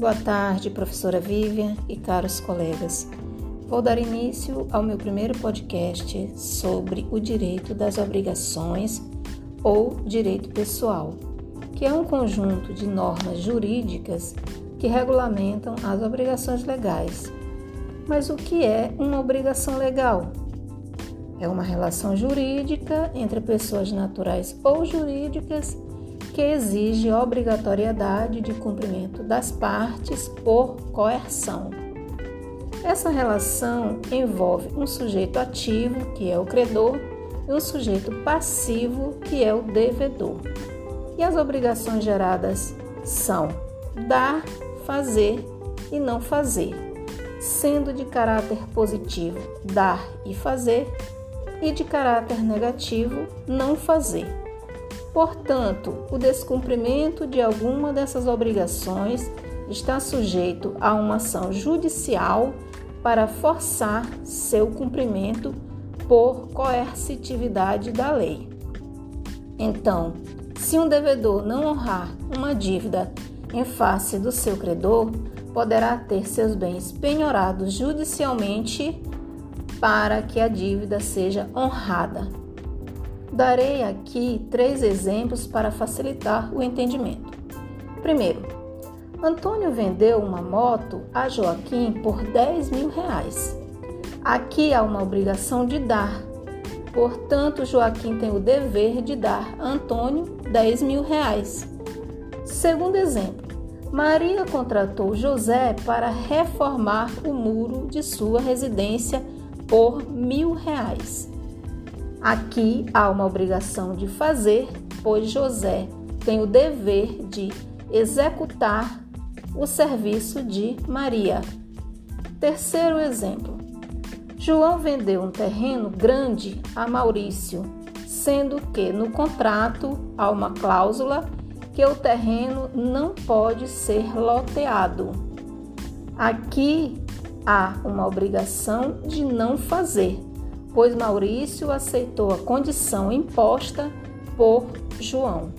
Boa tarde, professora Vivian e caros colegas. Vou dar início ao meu primeiro podcast sobre o direito das obrigações ou direito pessoal, que é um conjunto de normas jurídicas que regulamentam as obrigações legais. Mas o que é uma obrigação legal? É uma relação jurídica entre pessoas naturais ou jurídicas que exige obrigatoriedade de cumprimento das partes por coerção. Essa relação envolve um sujeito ativo, que é o credor, e um sujeito passivo, que é o devedor. E as obrigações geradas são dar, fazer e não fazer, sendo de caráter positivo dar e fazer, e de caráter negativo não fazer. Portanto, o descumprimento de alguma dessas obrigações está sujeito a uma ação judicial para forçar seu cumprimento por coercitividade da lei. Então, se um devedor não honrar uma dívida em face do seu credor, poderá ter seus bens penhorados judicialmente para que a dívida seja honrada. Darei aqui três exemplos para facilitar o entendimento. Primeiro, Antônio vendeu uma moto a Joaquim por 10 mil reais. Aqui há uma obrigação de dar, portanto, Joaquim tem o dever de dar a Antônio 10 mil reais. Segundo exemplo, Maria contratou José para reformar o muro de sua residência por mil reais. Aqui há uma obrigação de fazer, pois José tem o dever de executar o serviço de Maria. Terceiro exemplo: João vendeu um terreno grande a Maurício, sendo que no contrato há uma cláusula que o terreno não pode ser loteado. Aqui há uma obrigação de não fazer pois Maurício aceitou a condição imposta por João.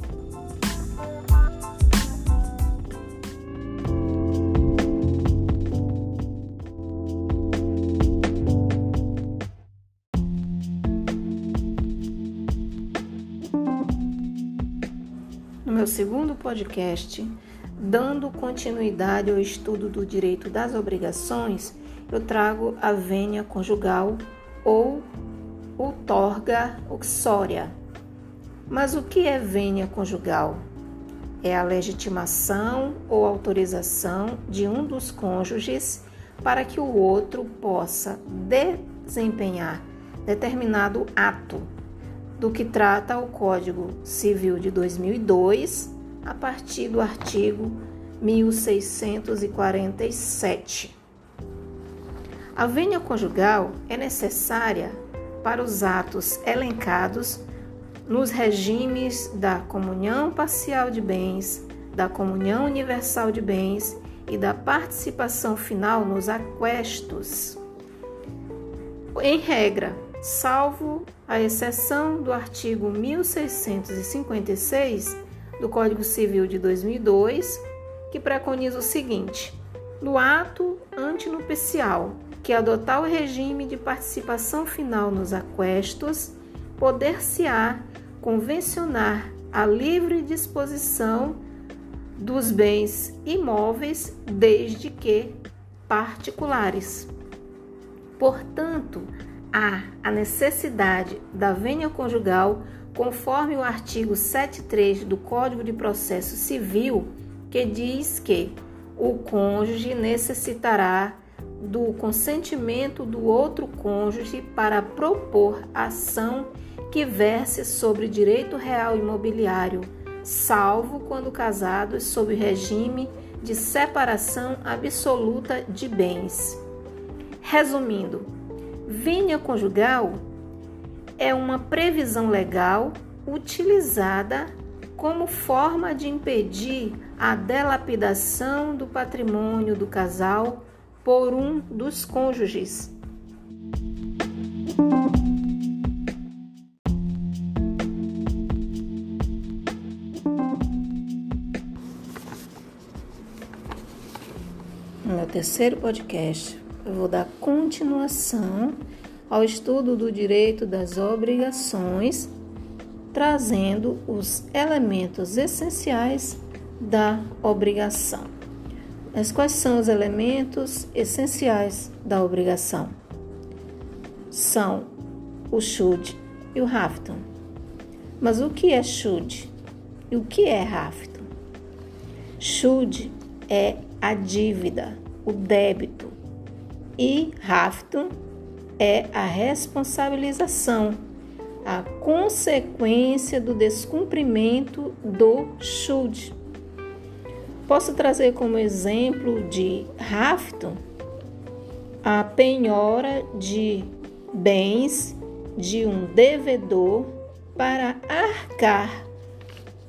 No meu segundo podcast, dando continuidade ao estudo do direito das obrigações, eu trago a vênia conjugal ou outorga uxória. Mas o que é vênia conjugal? É a legitimação ou autorização de um dos cônjuges para que o outro possa desempenhar determinado ato, do que trata o Código Civil de 2002, a partir do artigo 1647. A vênia conjugal é necessária para os atos elencados nos regimes da comunhão parcial de bens, da comunhão universal de bens e da participação final nos aquestos. Em regra, salvo a exceção do artigo 1656 do Código Civil de 2002, que preconiza o seguinte: no ato antinupcial que adotar o regime de participação final nos aquestos, poder-se-á convencionar a livre disposição dos bens imóveis, desde que particulares. Portanto, há a necessidade da vênia conjugal, conforme o artigo 73 do Código de Processo Civil, que diz que o cônjuge necessitará do consentimento do outro cônjuge para propor ação que verse sobre direito real imobiliário, salvo quando casados sob regime de separação absoluta de bens. Resumindo, vênia conjugal é uma previsão legal utilizada como forma de impedir a delapidação do patrimônio do casal por um dos cônjuges. no terceiro podcast, eu vou dar continuação ao estudo do direito das obrigações, trazendo os elementos essenciais da obrigação. Mas quais são os elementos essenciais da obrigação? São o should e o hafton. Mas o que é should e o que é hafton? Should é a dívida, o débito, e hafton é a responsabilização, a consequência do descumprimento do should. Posso trazer como exemplo de hafton a penhora de bens de um devedor para arcar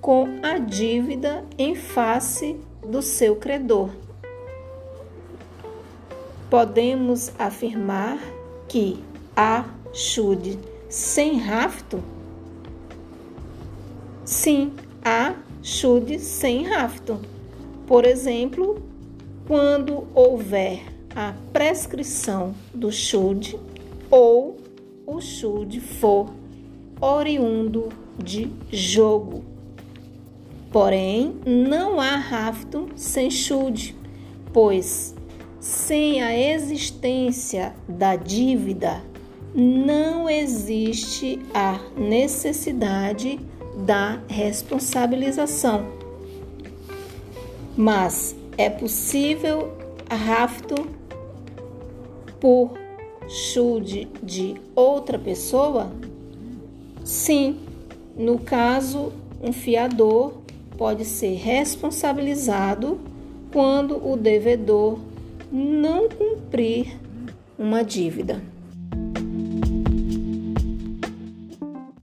com a dívida em face do seu credor. Podemos afirmar que há chude sem rafto? Sim, há chude sem rafto. Por exemplo, quando houver a prescrição do chude ou o chude for oriundo de jogo. Porém, não há rafto sem chude, pois sem a existência da dívida não existe a necessidade da responsabilização. Mas é possível rafto por chude de outra pessoa? Sim, no caso, um fiador pode ser responsabilizado quando o devedor não cumprir uma dívida.